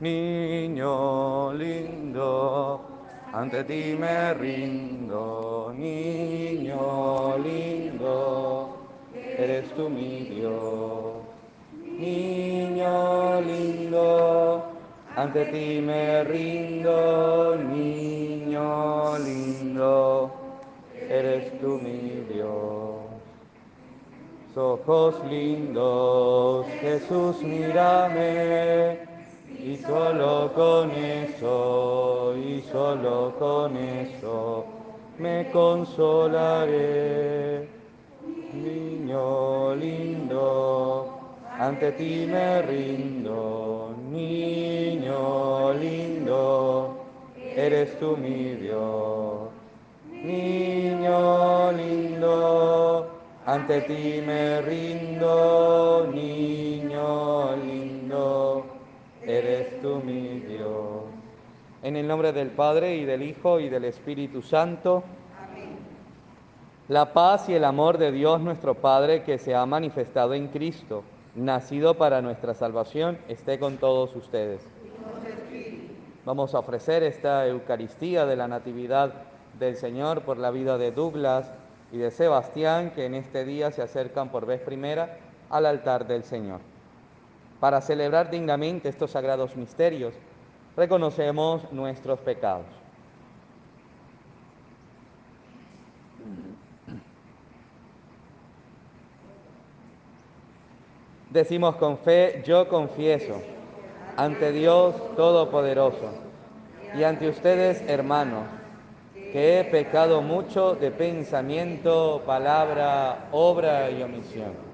Niño lindo, ante ti me rindo, niño lindo, eres tú mi Dios. Niño lindo, ante ti me rindo, niño lindo, eres tú mi Dios. Ojos lindos, Jesús, mírame, y solo con eso, y solo con eso, me consolaré. Niño lindo, ante ti me rindo, niño lindo, eres tú mi Dios. Niño lindo, ante ti me rindo, niño lindo, eres tú mi Dios. En el nombre del Padre y del Hijo y del Espíritu Santo. La paz y el amor de Dios nuestro Padre que se ha manifestado en Cristo, nacido para nuestra salvación, esté con todos ustedes. Vamos a ofrecer esta Eucaristía de la Natividad del Señor por la vida de Douglas y de Sebastián, que en este día se acercan por vez primera al altar del Señor. Para celebrar dignamente estos sagrados misterios, reconocemos nuestros pecados. Decimos con fe, yo confieso ante Dios Todopoderoso y ante ustedes, hermanos, que he pecado mucho de pensamiento, palabra, obra y omisión.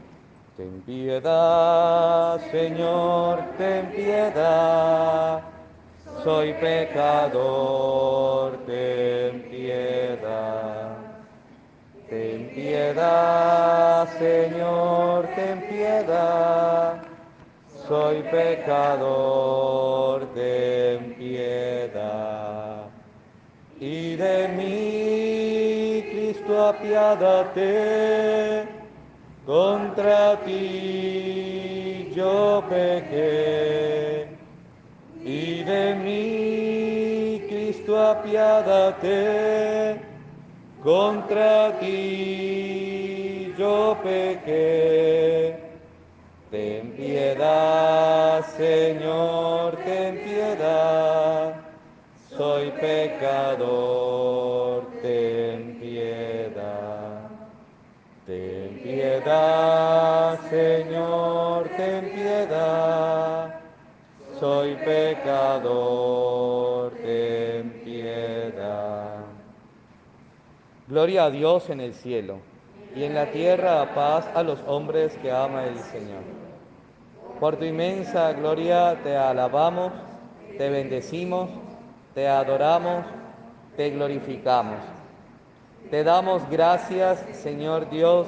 Ten piedad, Señor, ten piedad. Soy pecador, ten piedad. Ten piedad, Señor, ten piedad soy pecador, ten piedad. Y de mí, Cristo, apiádate, contra ti yo pequé. Y de mí, Cristo, apiádate, contra ti yo pequé. Ten piedad, Señor, ten piedad. Soy pecador, ten piedad. Piedad, Señor, ten piedad. Soy pecador, ten piedad. Gloria a Dios en el cielo y en la tierra paz a los hombres que ama el Señor. Por tu inmensa gloria te alabamos, te bendecimos, te adoramos, te glorificamos. Te damos gracias, Señor Dios,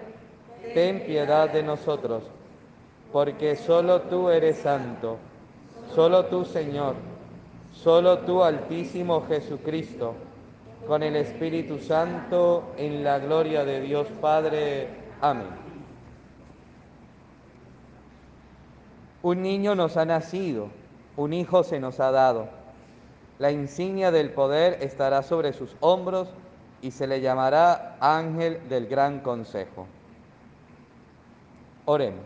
ten piedad de nosotros, porque solo tú eres santo, solo tú Señor, solo tú Altísimo Jesucristo, con el Espíritu Santo, en la gloria de Dios Padre. Amén. Un niño nos ha nacido, un hijo se nos ha dado. La insignia del poder estará sobre sus hombros y se le llamará ángel del gran consejo. Oremos.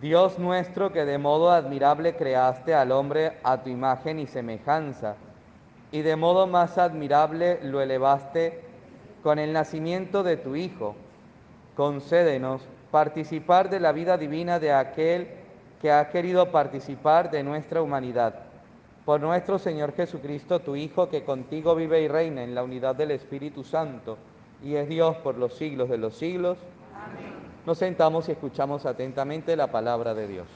Dios nuestro que de modo admirable creaste al hombre a tu imagen y semejanza, y de modo más admirable lo elevaste con el nacimiento de tu Hijo. Concédenos participar de la vida divina de aquel que ha querido participar de nuestra humanidad. Por nuestro Señor Jesucristo, tu Hijo, que contigo vive y reina en la unidad del Espíritu Santo y es Dios por los siglos de los siglos. Nos sentamos y escuchamos atentamente la palabra de Dios.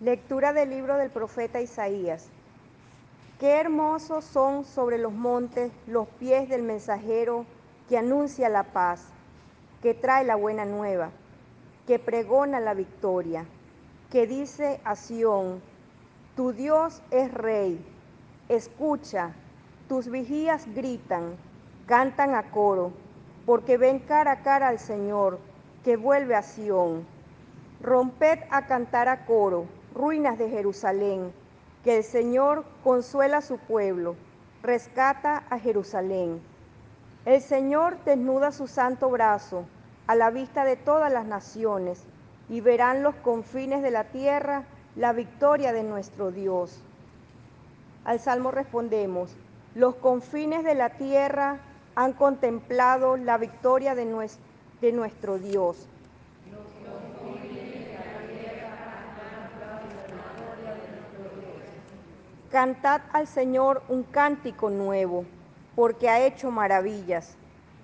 Lectura del libro del profeta Isaías. Qué hermosos son sobre los montes los pies del mensajero que anuncia la paz, que trae la buena nueva, que pregona la victoria, que dice a Sión, tu Dios es rey. Escucha, tus vigías gritan, cantan a coro, porque ven cara a cara al Señor, que vuelve a Sión. Romped a cantar a coro ruinas de Jerusalén, que el Señor consuela a su pueblo, rescata a Jerusalén. El Señor desnuda su santo brazo a la vista de todas las naciones y verán los confines de la tierra la victoria de nuestro Dios. Al Salmo respondemos, los confines de la tierra han contemplado la victoria de nuestro, de nuestro Dios. Cantad al Señor un cántico nuevo, porque ha hecho maravillas.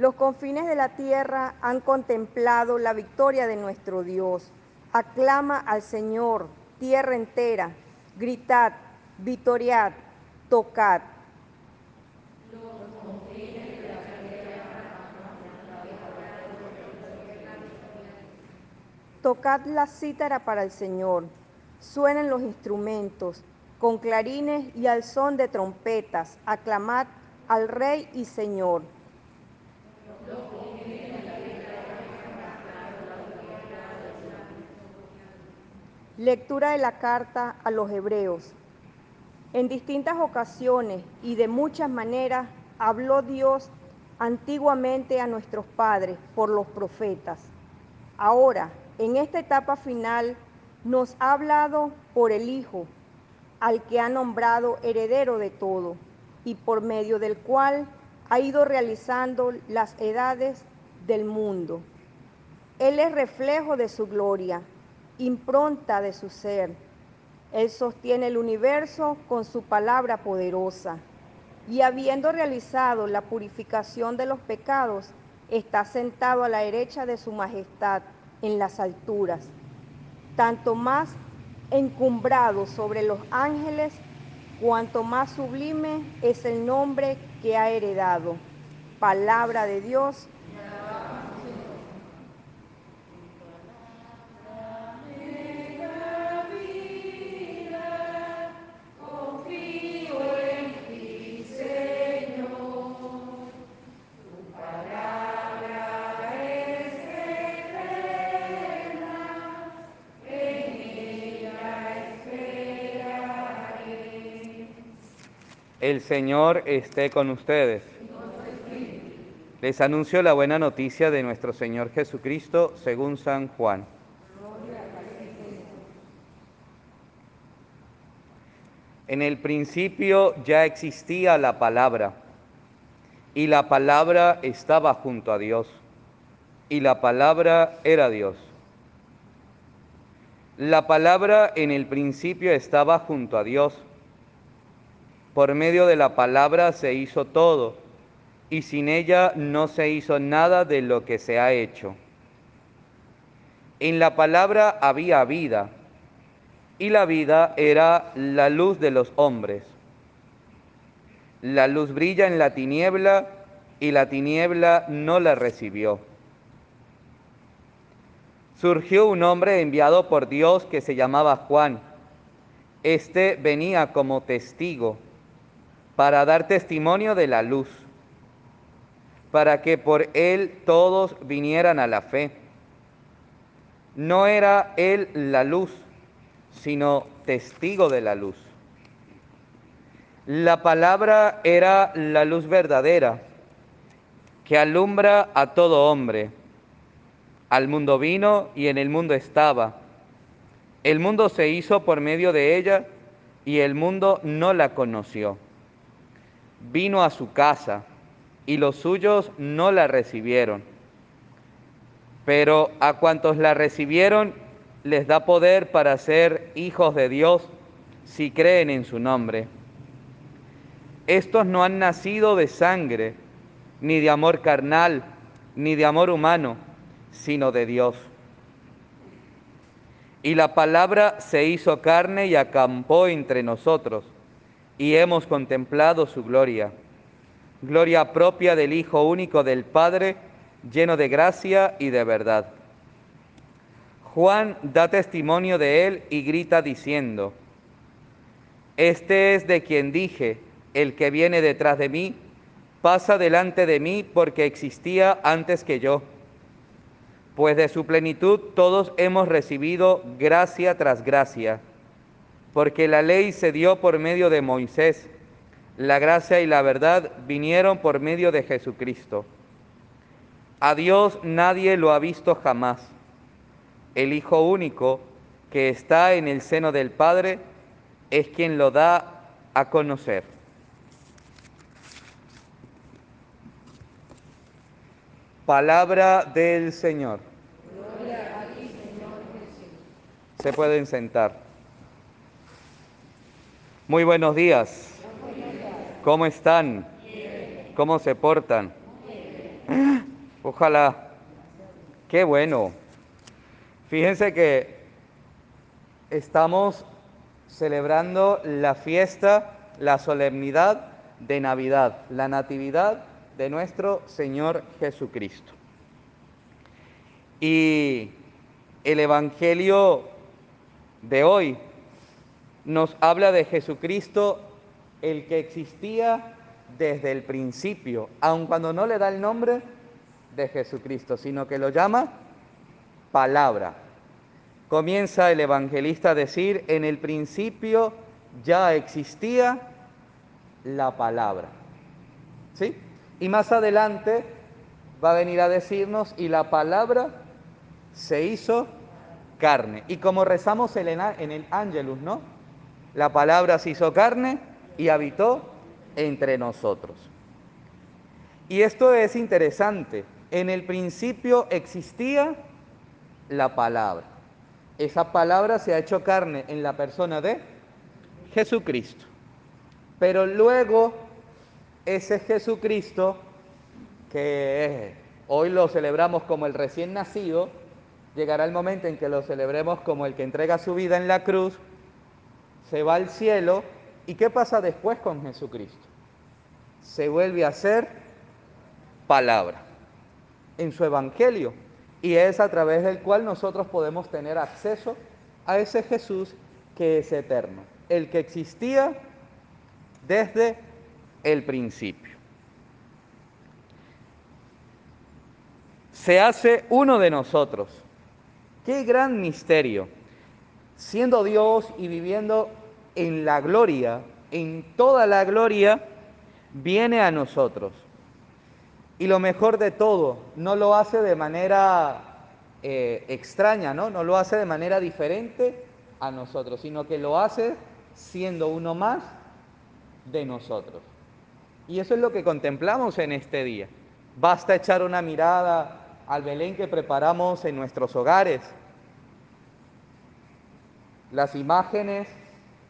Los confines de la tierra han contemplado la victoria de nuestro Dios. Aclama al Señor, tierra entera. Gritad, vitoriad, tocad. Tocad la cítara para el Señor. Suenen los instrumentos, con clarines y al son de trompetas. Aclamad al Rey y Señor. Lectura de la carta a los hebreos. En distintas ocasiones y de muchas maneras habló Dios antiguamente a nuestros padres por los profetas. Ahora, en esta etapa final, nos ha hablado por el Hijo, al que ha nombrado heredero de todo, y por medio del cual ha ido realizando las edades del mundo. Él es reflejo de su gloria impronta de su ser. Él sostiene el universo con su palabra poderosa y habiendo realizado la purificación de los pecados, está sentado a la derecha de su majestad en las alturas, tanto más encumbrado sobre los ángeles, cuanto más sublime es el nombre que ha heredado. Palabra de Dios Señor esté con ustedes. Les anuncio la buena noticia de nuestro Señor Jesucristo según San Juan. En el principio ya existía la palabra, y la palabra estaba junto a Dios, y la palabra era Dios. La palabra en el principio estaba junto a Dios por medio de la palabra se hizo todo, y sin ella no se hizo nada de lo que se ha hecho. En la palabra había vida, y la vida era la luz de los hombres. La luz brilla en la tiniebla, y la tiniebla no la recibió. surgió un hombre enviado por Dios que se llamaba Juan. Este venía como testigo para dar testimonio de la luz, para que por él todos vinieran a la fe. No era él la luz, sino testigo de la luz. La palabra era la luz verdadera que alumbra a todo hombre. Al mundo vino y en el mundo estaba. El mundo se hizo por medio de ella y el mundo no la conoció. Vino a su casa y los suyos no la recibieron. Pero a cuantos la recibieron les da poder para ser hijos de Dios si creen en su nombre. Estos no han nacido de sangre, ni de amor carnal, ni de amor humano, sino de Dios. Y la palabra se hizo carne y acampó entre nosotros, y hemos contemplado su gloria, gloria propia del Hijo único del Padre, lleno de gracia y de verdad. Juan da testimonio de él y grita diciendo, Este es de quien dije, el que viene detrás de mí, pasa delante de mí porque existía antes que yo. Pues de su plenitud todos hemos recibido gracia tras gracia, porque la ley se dio por medio de Moisés, la gracia y la verdad vinieron por medio de Jesucristo. A Dios nadie lo ha visto jamás. El Hijo único que está en el seno del Padre es quien lo da a conocer. Palabra del Señor. Se pueden sentar. Muy buenos días. ¿Cómo están? ¿Cómo se portan? Ojalá. Qué bueno. Fíjense que estamos celebrando la fiesta, la solemnidad de Navidad, la natividad de nuestro Señor Jesucristo. Y el Evangelio de hoy nos habla de Jesucristo, el que existía desde el principio, aun cuando no le da el nombre de Jesucristo, sino que lo llama palabra. Comienza el evangelista a decir, en el principio ya existía la palabra. ¿Sí? Y más adelante va a venir a decirnos, y la palabra se hizo carne. Y como rezamos en el Ángelus, ¿no? La palabra se hizo carne y habitó entre nosotros. Y esto es interesante. En el principio existía la palabra. Esa palabra se ha hecho carne en la persona de Jesucristo. Pero luego ese Jesucristo, que hoy lo celebramos como el recién nacido, llegará el momento en que lo celebremos como el que entrega su vida en la cruz, se va al cielo, ¿y qué pasa después con Jesucristo? Se vuelve a ser palabra en su evangelio, y es a través del cual nosotros podemos tener acceso a ese Jesús que es eterno, el que existía desde el principio. Se hace uno de nosotros Qué gran misterio. Siendo Dios y viviendo en la gloria, en toda la gloria, viene a nosotros. Y lo mejor de todo, no lo hace de manera eh, extraña, ¿no? No lo hace de manera diferente a nosotros, sino que lo hace siendo uno más de nosotros. Y eso es lo que contemplamos en este día. Basta echar una mirada al Belén que preparamos en nuestros hogares. Las imágenes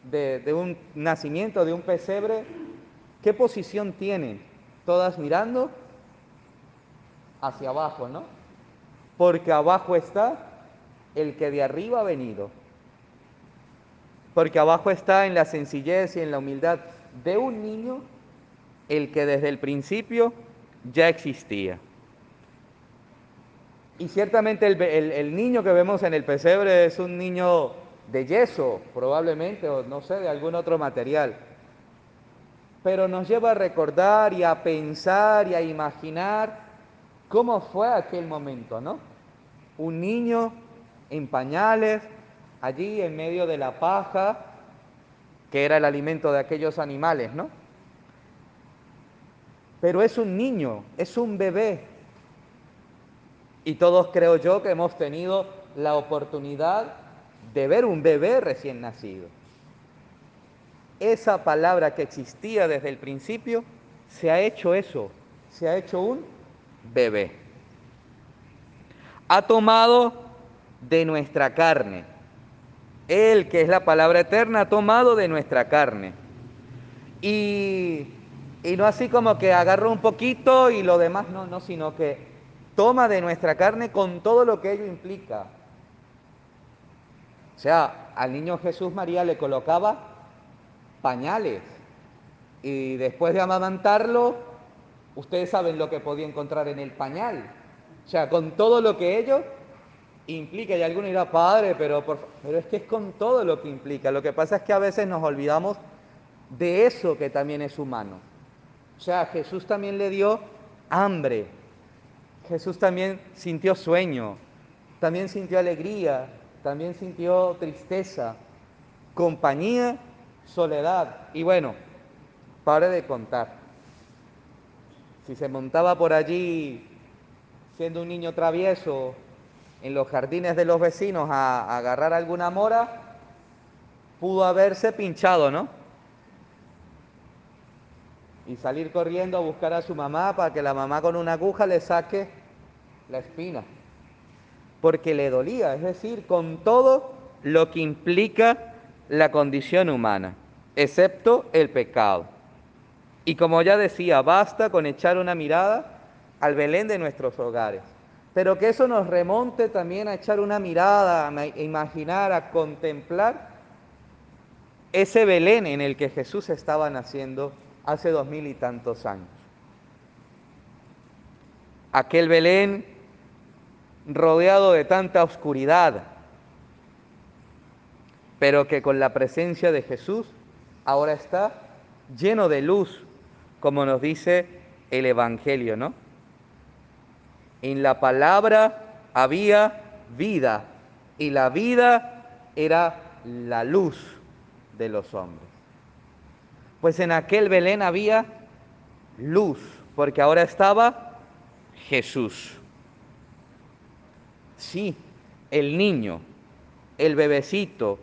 de, un nacimiento, de un pesebre, ¿qué posición tienen? Todas mirando hacia abajo, ¿no? Porque abajo está el que de arriba ha venido. Porque abajo está en la sencillez y en la humildad de un niño el que desde el principio ya existía. Y ciertamente el, niño que vemos en el pesebre es un niño de yeso, probablemente, o no sé, de algún otro material. Pero nos lleva a recordar y a pensar y a imaginar cómo fue aquel momento, ¿no? Un niño en pañales, allí en medio de la paja, que era el alimento de aquellos animales, ¿no? Pero es un niño, es un bebé, y todos creo yo que hemos tenido la oportunidad de ver un bebé recién nacido. Esa palabra que existía desde el principio se ha hecho eso, se ha hecho un bebé. Ha tomado de nuestra carne. Él, que es la palabra eterna, ha tomado de nuestra carne. Y, y no así como que agarró un poquito y lo demás no, no, sino que toma de nuestra carne con todo lo que ello implica. Sea, al niño Jesús María le colocaba pañales y después de amamantarlo, ustedes saben lo que podía encontrar en el pañal. O sea, con todo lo que ello implica, y alguno dirá, padre, pero, pero es que es con todo lo que implica. Lo que pasa es que a veces nos olvidamos de eso que también es humano. O sea, Jesús también le dio hambre, Jesús también sintió sueño, también sintió alegría, también sintió tristeza, compañía, soledad. Y bueno, pare de contar. Si se montaba por allí siendo un niño travieso en los jardines de los vecinos a, agarrar alguna mora, pudo haberse pinchado, ¿no? Y salir corriendo a buscar a su mamá para que la mamá con una aguja le saque la espina, porque le dolía, es decir, con todo lo que implica la condición humana, excepto el pecado. Y como ya decía, basta con echar una mirada al Belén de nuestros hogares, pero que eso nos remonte también a echar una mirada, a imaginar, a contemplar ese Belén en el que Jesús estaba naciendo hace dos mil y tantos años. Aquel Belén rodeado de tanta oscuridad, pero que con la presencia de Jesús ahora está lleno de luz, como nos dice el Evangelio, ¿no? En la palabra había vida y la vida era la luz de los hombres. Pues en aquel Belén había luz, porque ahora estaba Jesús. Sí, el niño, el bebecito,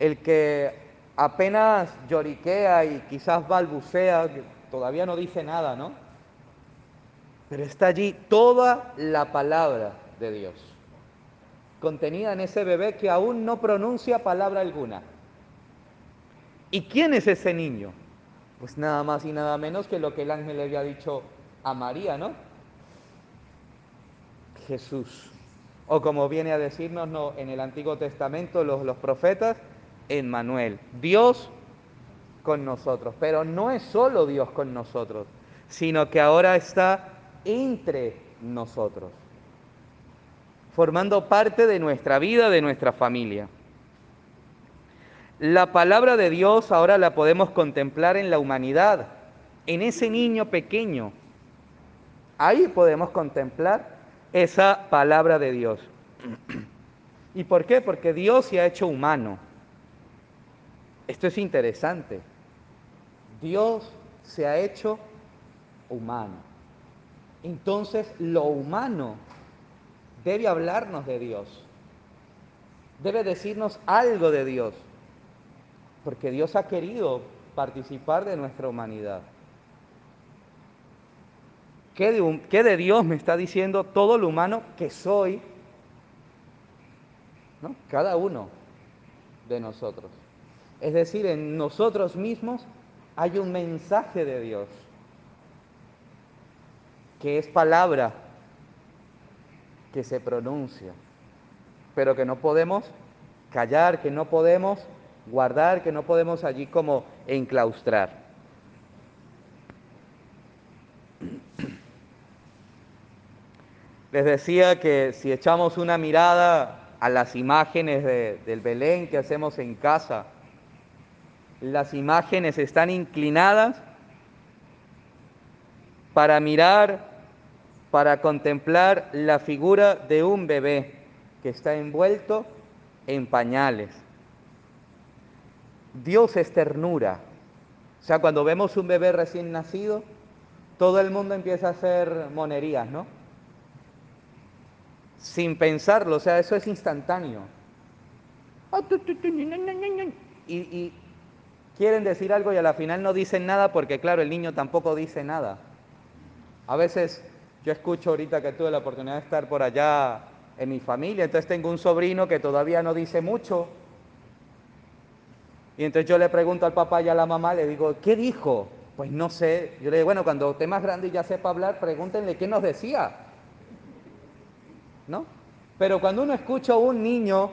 el que apenas lloriquea y quizás balbucea, todavía no dice nada, ¿no? Pero está allí toda la palabra de Dios, contenida en ese bebé que aún no pronuncia palabra alguna. ¿Y quién es ese niño? Pues nada más y nada menos que lo que el ángel le había dicho a María, ¿no? Jesús o como viene a decirnos en el Antiguo Testamento los, los profetas, en Manuel, Dios con nosotros. Pero no es solo Dios con nosotros, sino que ahora está entre nosotros, formando parte de nuestra vida, de nuestra familia. La palabra de Dios ahora la podemos contemplar en la humanidad, en ese niño pequeño. Ahí podemos contemplar esa palabra de Dios. ¿Y por qué? Porque Dios se ha hecho humano. Esto es interesante. Dios se ha hecho humano. Entonces lo humano debe hablarnos de Dios. Debe decirnos algo de Dios. Porque Dios ha querido participar de nuestra humanidad. ¿Qué de, Dios me está diciendo todo lo humano que soy? ¿No? Cada uno de nosotros. Es decir, en nosotros mismos hay un mensaje de Dios, que es palabra que se pronuncia, pero que no podemos callar, que no podemos guardar, que no podemos allí como enclaustrar. Les decía que si echamos una mirada a las imágenes del Belén que hacemos en casa, las imágenes están inclinadas para mirar, para contemplar la figura de un bebé que está envuelto en pañales. Dios es ternura. O sea, cuando vemos un bebé recién nacido, todo el mundo empieza a hacer monerías, ¿no? Sin pensarlo, o sea, eso es instantáneo. Y, quieren decir algo y a la final no dicen nada porque, claro, el niño tampoco dice nada. A veces yo escucho ahorita que tuve la oportunidad de estar por allá en mi familia, entonces tengo un sobrino que todavía no dice mucho. Y entonces yo le pregunto al papá y a la mamá, le digo, ¿qué dijo? Pues no sé. Yo le digo, bueno, cuando esté más grande y ya sepa hablar, pregúntenle qué nos decía. Pero cuando uno escucha a un niño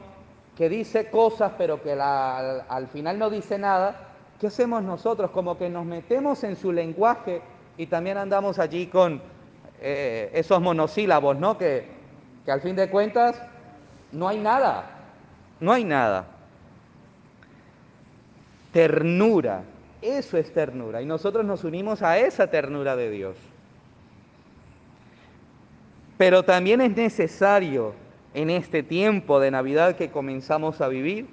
que dice cosas, pero que al final no dice nada, ¿qué hacemos nosotros? Como que nos metemos en su lenguaje y también andamos allí con eh, esos monosílabos, ¿no? Que, que al fin de cuentas no hay nada, no hay nada. Ternura, eso es ternura. Y nosotros nos unimos a esa ternura de Dios. Pero también es necesario en este tiempo de Navidad que comenzamos a vivir,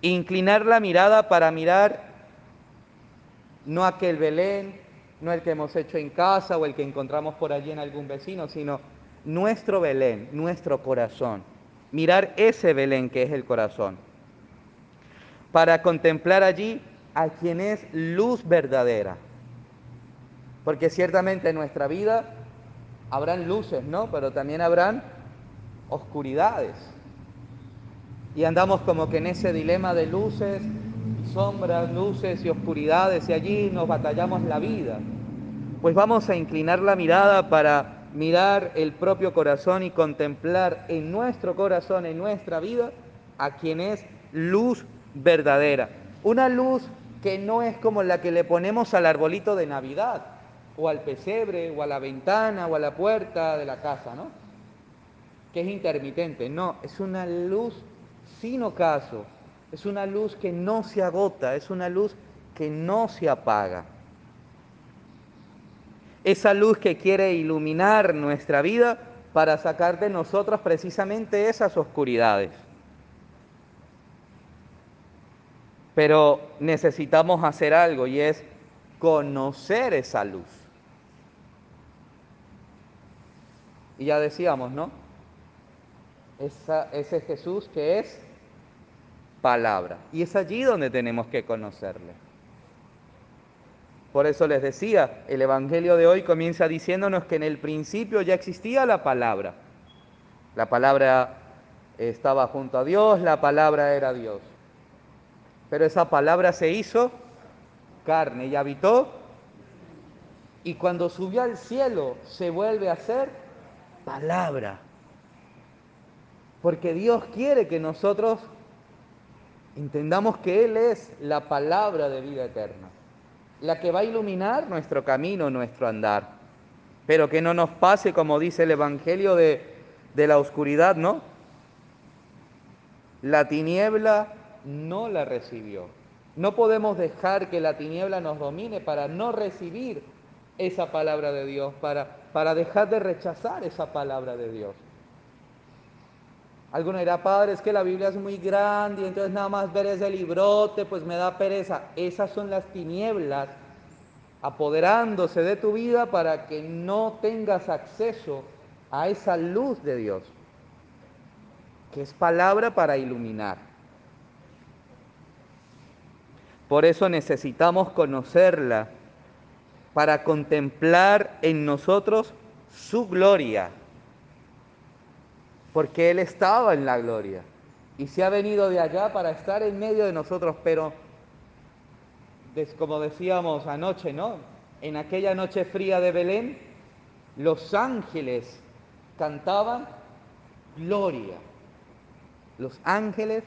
inclinar la mirada para mirar no aquel Belén, no el que hemos hecho en casa o el que encontramos por allí en algún vecino, sino nuestro Belén, nuestro corazón. Mirar ese Belén que es el corazón. Para contemplar allí a quien es luz verdadera. Porque ciertamente en nuestra vida habrán luces, ¿no? Pero también habrán oscuridades. Y andamos como que en ese dilema de luces sombras, luces y oscuridades y allí nos batallamos la vida. Pues vamos a inclinar la mirada para mirar el propio corazón y contemplar en nuestro corazón, en nuestra vida, a quien es luz verdadera. Una luz que no es como la que le ponemos al arbolito de Navidad, o al pesebre, o a la ventana, o a la puerta de la casa, ¿no? Que es intermitente. No, es una luz sin ocaso, es una luz que no se agota, es una luz que no se apaga. Esa luz que quiere iluminar nuestra vida para sacar de nosotros precisamente esas oscuridades. Pero necesitamos hacer algo y es conocer esa luz. Y ya decíamos, ¿no? ese Jesús que es palabra. Y es allí donde tenemos que conocerle. Por eso les decía, el Evangelio de hoy comienza diciéndonos que en el principio ya existía la palabra. La palabra estaba junto a Dios, la palabra era Dios. Pero esa palabra se hizo carne y habitó. Y cuando subió al cielo se vuelve a ser palabra. Porque Dios quiere que nosotros entendamos que Él es la palabra de vida eterna, la que va a iluminar nuestro camino, nuestro andar, pero que no nos pase como dice el Evangelio de, de la oscuridad, ¿no? La tiniebla no la recibió. No podemos dejar que la tiniebla nos domine para no recibir esa palabra de Dios, para, para dejar de rechazar esa palabra de Dios. Alguno dirá, padre, es que la Biblia es muy grande y entonces nada más ver ese librote, pues me da pereza. Esas son las tinieblas apoderándose de tu vida para que no tengas acceso a esa luz de Dios, que es palabra para iluminar. Por eso necesitamos conocerla, para contemplar en nosotros su gloria porque Él estaba en la gloria y se ha venido de allá para estar en medio de nosotros, pero como decíamos anoche, ¿no? En aquella noche fría de Belén, los ángeles cantaban gloria. Los ángeles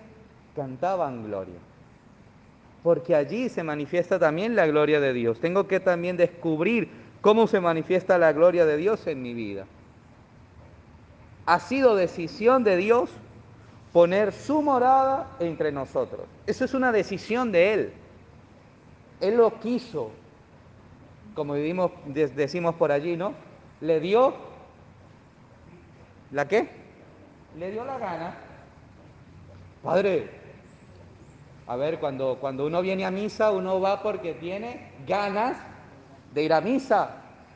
cantaban gloria. Porque allí se manifiesta también la gloria de Dios. Tengo que también descubrir cómo se manifiesta la gloria de Dios en mi vida. Ha sido decisión de Dios poner su morada entre nosotros. Eso es una decisión de Él. Él lo quiso, como vivimos, decimos por allí, ¿no? Le dio, ¿la qué? Le dio la gana. Padre, a ver, cuando, cuando uno viene a misa, uno va porque tiene ganas de ir a misa.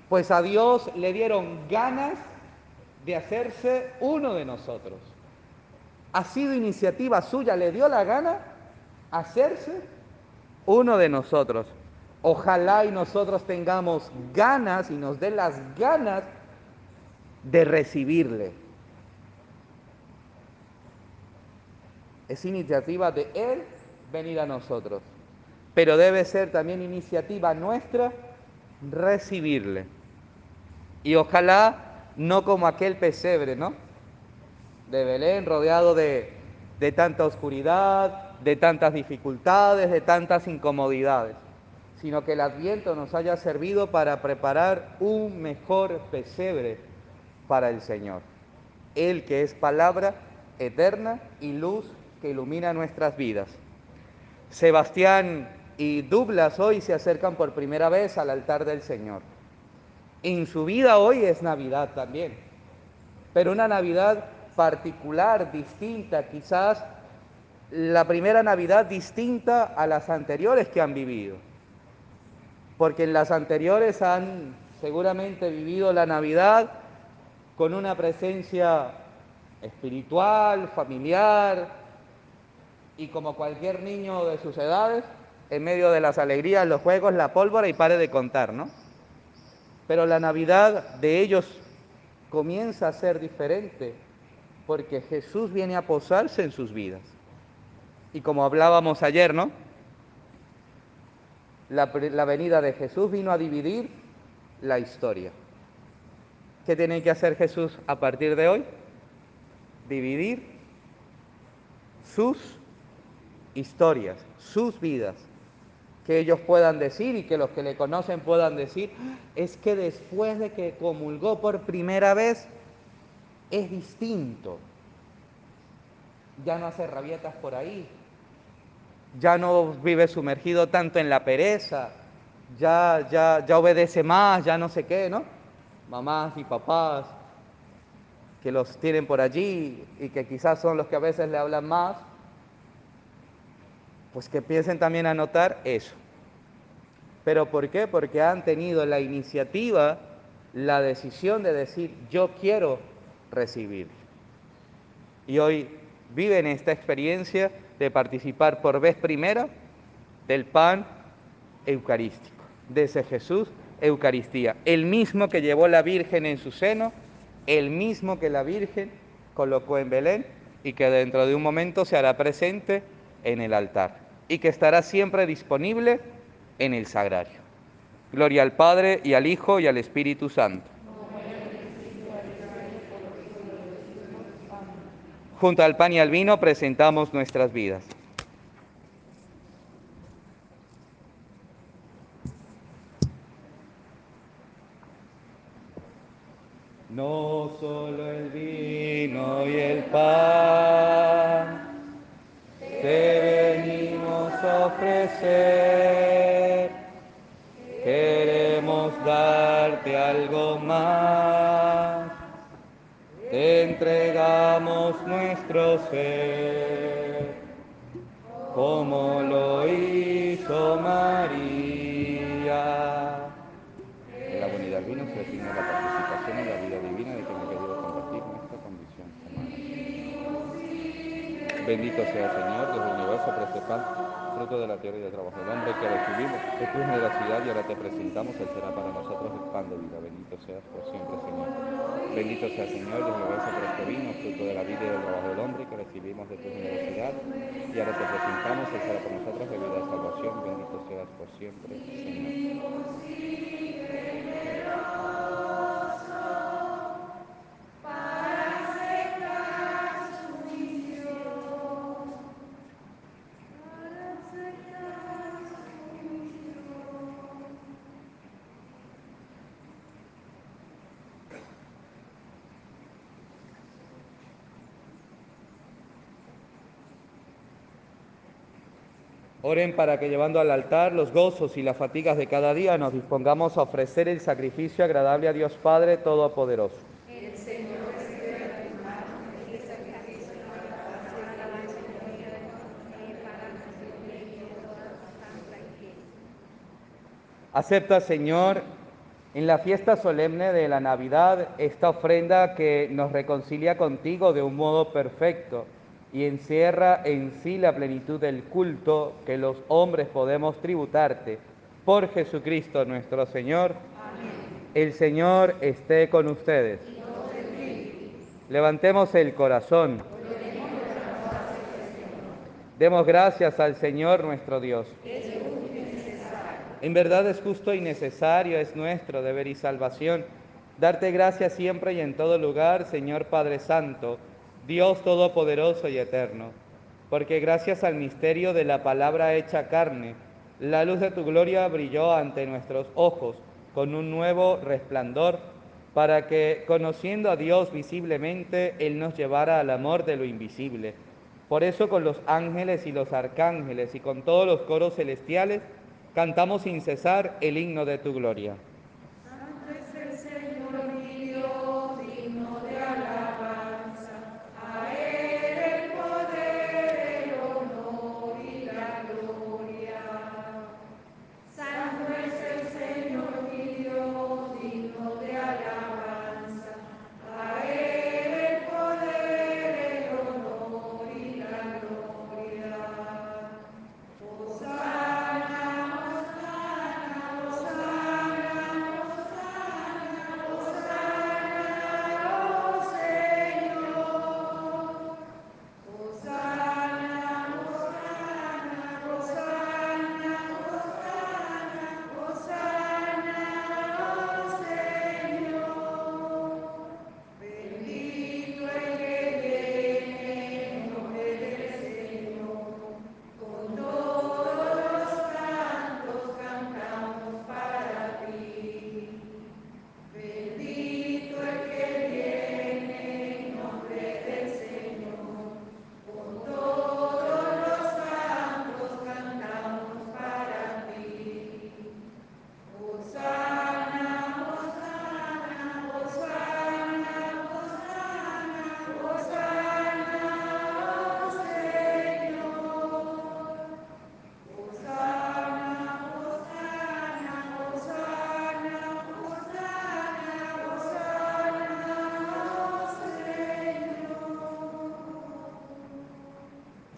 Pues a Dios le dieron ganas de hacerse uno de nosotros. Ha sido iniciativa suya, le dio la gana hacerse uno de nosotros. Ojalá y nosotros tengamos ganas y nos den las ganas de recibirle. Es iniciativa de Él venir a nosotros, pero debe ser también iniciativa nuestra recibirle. Y ojalá no como aquel pesebre, ¿no? De Belén, rodeado de, de tanta oscuridad, de tantas dificultades, de tantas incomodidades, sino que el adviento nos haya servido para preparar un mejor pesebre para el Señor. Él que es palabra eterna y luz que ilumina nuestras vidas. Sebastián y Douglas hoy se acercan por primera vez al altar del Señor. En su vida hoy es Navidad también, pero una Navidad particular, distinta, quizás la primera Navidad distinta a las anteriores que han vivido. Porque en las anteriores han seguramente vivido la Navidad con una presencia espiritual, familiar, y como cualquier niño de sus edades, en medio de las alegrías, los juegos, la pólvora y pare de contar, ¿no? Pero la Navidad de ellos comienza a ser diferente porque Jesús viene a posarse en sus vidas. Y como hablábamos ayer, ¿no? La, la, venida de Jesús vino a dividir la historia. ¿Qué tiene que hacer Jesús a partir de hoy? Dividir sus historias, sus vidas que ellos puedan decir y que los que le conocen puedan decir, es que después de que comulgó por primera vez, es distinto. Ya no hace rabietas por ahí, ya no vive sumergido tanto en la pereza, ya, ya, ya obedece más, ya no sé qué, ¿no? Mamás y papás que los tienen por allí y que quizás son los que a veces le hablan más, pues que piensen también a notar eso. ¿Pero por qué? Porque han tenido la iniciativa, la decisión de decir, yo quiero recibir. Y hoy viven esta experiencia de participar por vez primera del pan eucarístico, de ese Jesús Eucaristía, el mismo que llevó la Virgen en su seno, el mismo que la Virgen colocó en Belén y que dentro de un momento se hará presente en el altar y que estará siempre disponible en el sagrario. Gloria al Padre y al Hijo y al Espíritu Santo. Junto al pan y al vino presentamos nuestras vidas. El Señor, Dios del universo, por este pan fruto de la tierra y del trabajo del hombre que recibimos de tu generosidad y ahora te presentamos, Él será para nosotros el pan de vida. Bendito seas por siempre, Señor. Bendito sea, Señor, Dios universo por este vino, fruto de la vida y del trabajo del hombre que recibimos de tu generosidad y ahora te presentamos, Él será para nosotros de vida de salvación. Bendito seas por siempre, Señor. Oren para que llevando al altar los gozos y las fatigas de cada día nos dispongamos a ofrecer el sacrificio agradable a Dios Padre Todopoderoso. Acepta, Señor, en la fiesta solemne de la Navidad esta ofrenda que nos reconcilia contigo de un modo perfecto y encierra en sí la plenitud del culto que los hombres podemos tributarte por Jesucristo nuestro Señor. El Señor esté con ustedes. Levantemos el corazón. Demos gracias al Señor nuestro Dios. En verdad es justo y necesario, es nuestro deber y salvación, darte gracias siempre y en todo lugar, Señor Padre Santo, Dios Todopoderoso y Eterno, porque gracias al misterio de la palabra hecha carne, la luz de tu gloria brilló ante nuestros ojos con un nuevo resplandor, para que, conociendo a Dios visiblemente, Él nos llevara al amor de lo invisible. Por eso con los ángeles y los arcángeles y con todos los coros celestiales, cantamos sin cesar el himno de tu gloria.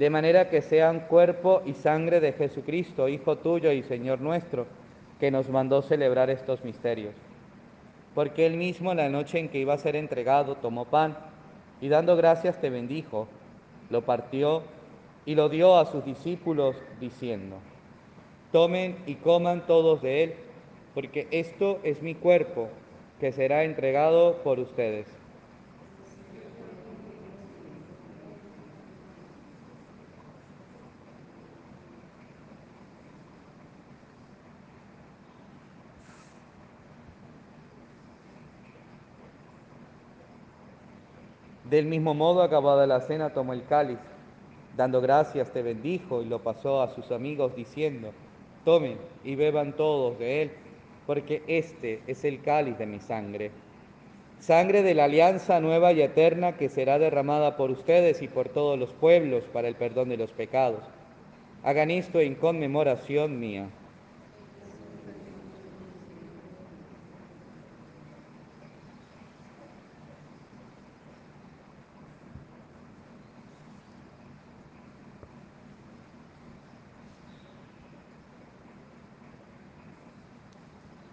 de manera que sean cuerpo y sangre de Jesucristo, Hijo tuyo y Señor nuestro, que nos mandó celebrar estos misterios. Porque él mismo, en la noche en que iba a ser entregado, tomó pan y dando gracias te bendijo, lo partió y lo dio a sus discípulos, diciendo, Tomen y coman todos de él, porque esto es mi cuerpo, que será entregado por ustedes. Del mismo modo, acabada la cena, tomó el cáliz, dando gracias, te bendijo y lo pasó a sus amigos, diciendo, tomen y beban todos de él, porque este es el cáliz de mi sangre, sangre de la alianza nueva y eterna que será derramada por ustedes y por todos los pueblos para el perdón de los pecados. Hagan esto en conmemoración mía.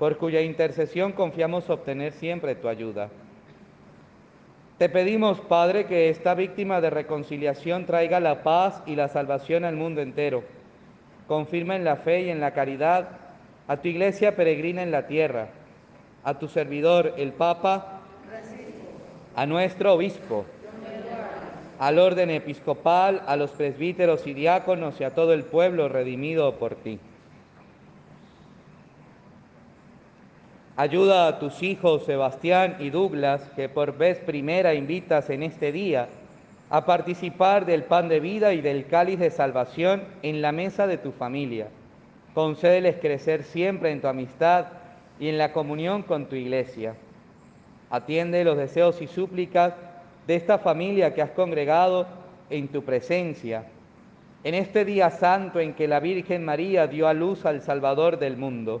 por cuya intercesión confiamos obtener siempre tu ayuda. Te pedimos, Padre, que esta víctima de reconciliación traiga la paz y la salvación al mundo entero. Confirma en la fe y en la caridad a tu iglesia peregrina en la tierra, a tu servidor, el Papa, a nuestro obispo, al orden episcopal, a los presbíteros y diáconos y a todo el pueblo redimido por ti. Ayuda a tus hijos Sebastián y Douglas, que por vez primera invitas en este día a participar del pan de vida y del cáliz de salvación en la mesa de tu familia. Concédeles crecer siempre en tu amistad y en la comunión con tu iglesia. Atiende los deseos y súplicas de esta familia que has congregado en tu presencia, en este día santo en que la Virgen María dio a luz al Salvador del mundo.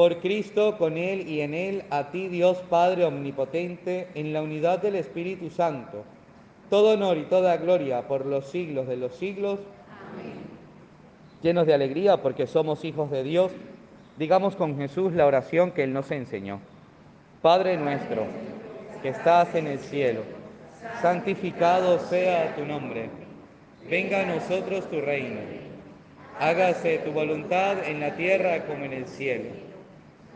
Por Cristo, con Él y en Él, a ti Dios Padre Omnipotente, en la unidad del Espíritu Santo, todo honor y toda gloria por los siglos de los siglos. Amén. Llenos de alegría porque somos hijos de Dios, digamos con Jesús la oración que Él nos enseñó. Padre nuestro, que estás en el cielo, santificado sea tu nombre. Venga a nosotros tu reino. Hágase tu voluntad en la tierra como en el cielo.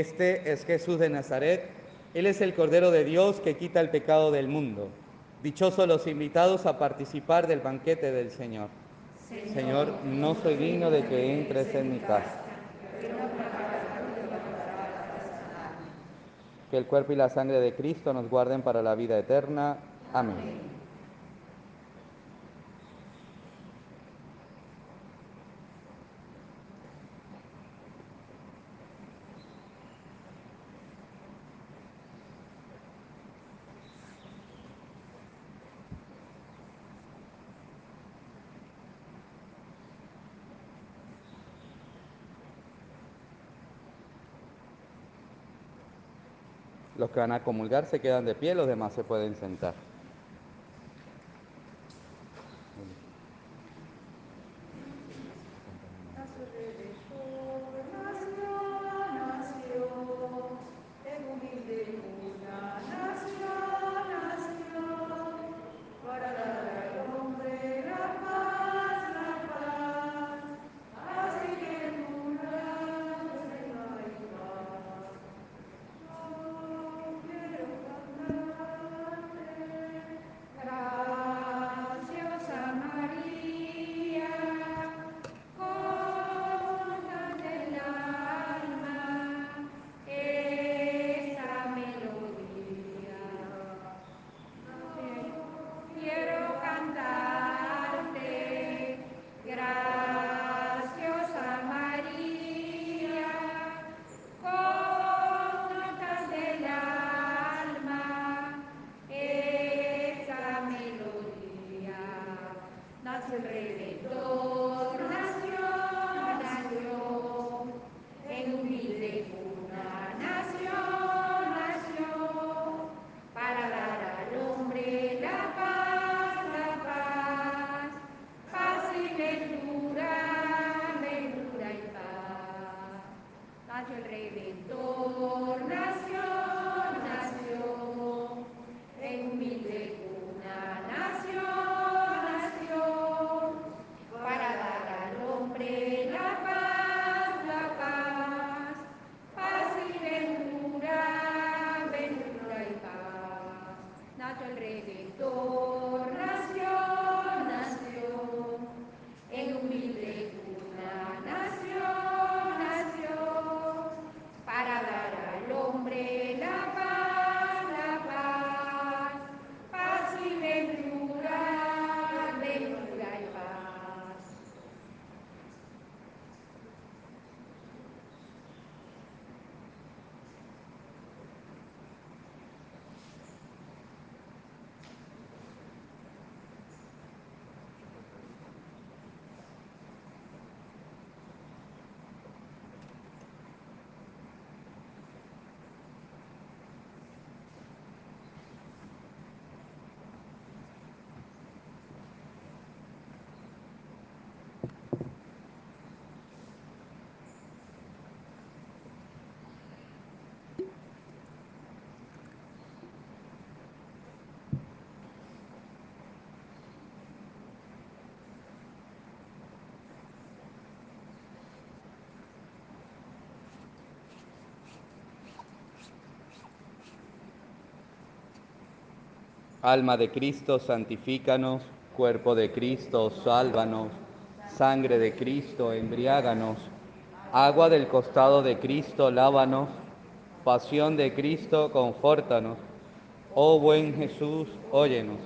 Este es Jesús de Nazaret. Él es el Cordero de Dios que quita el pecado del mundo. Dichosos los invitados a participar del banquete del Señor. Señor, no soy digno de que entres en mi casa. Que el cuerpo y la sangre de Cristo nos guarden para la vida eterna. Amén. Que van a comulgar se quedan de pie, los demás se pueden sentar. Alma de Cristo, santifícanos. Cuerpo de Cristo, sálvanos. Sangre de Cristo, embriáganos. Agua del costado de Cristo, lávanos. Pasión de Cristo, confórtanos. Oh buen Jesús, óyenos.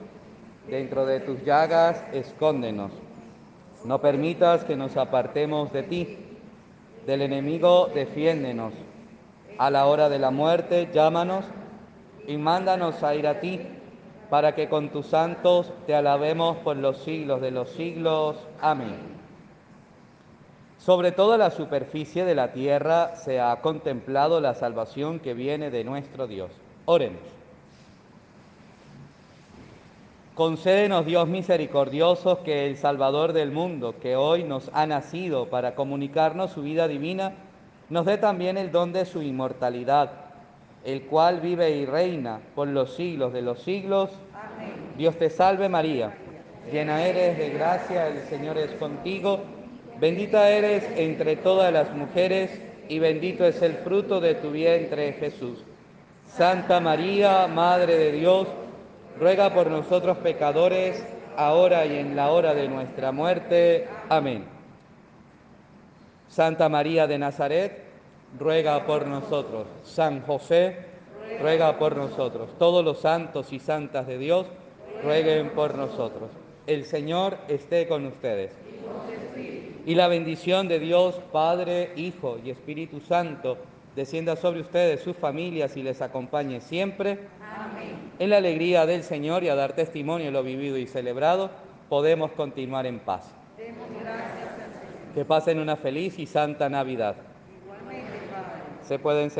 Dentro de tus llagas, escóndenos. No permitas que nos apartemos de ti. Del enemigo, defiéndenos. A la hora de la muerte, llámanos y mándanos a ir a ti, para que con tus santos te alabemos por los siglos de los siglos. Amén. Sobre toda la superficie de la tierra se ha contemplado la salvación que viene de nuestro Dios. Oremos. Concédenos, Dios misericordioso, que el Salvador del mundo, que hoy nos ha nacido para comunicarnos su vida divina, nos dé también el don de su inmortalidad, el cual vive y reina por los siglos de los siglos. Dios te salve María, llena eres de gracia, el Señor es contigo, bendita eres entre todas las mujeres y bendito es el fruto de tu vientre Jesús. Santa María, Madre de Dios, ruega por nosotros pecadores, ahora y en la hora de nuestra muerte. Amén. Santa María de Nazaret, ruega por nosotros. San José, ruega por nosotros. Todos los santos y santas de Dios, rueguen por nosotros. El Señor esté con ustedes. Y la bendición de Dios, Padre, Hijo y Espíritu Santo, descienda sobre ustedes, sus familias y les acompañe siempre. En la alegría del Señor y a dar testimonio de lo vivido y celebrado, podemos continuar en paz. Que pasen una feliz y santa Navidad. Se pueden sentar.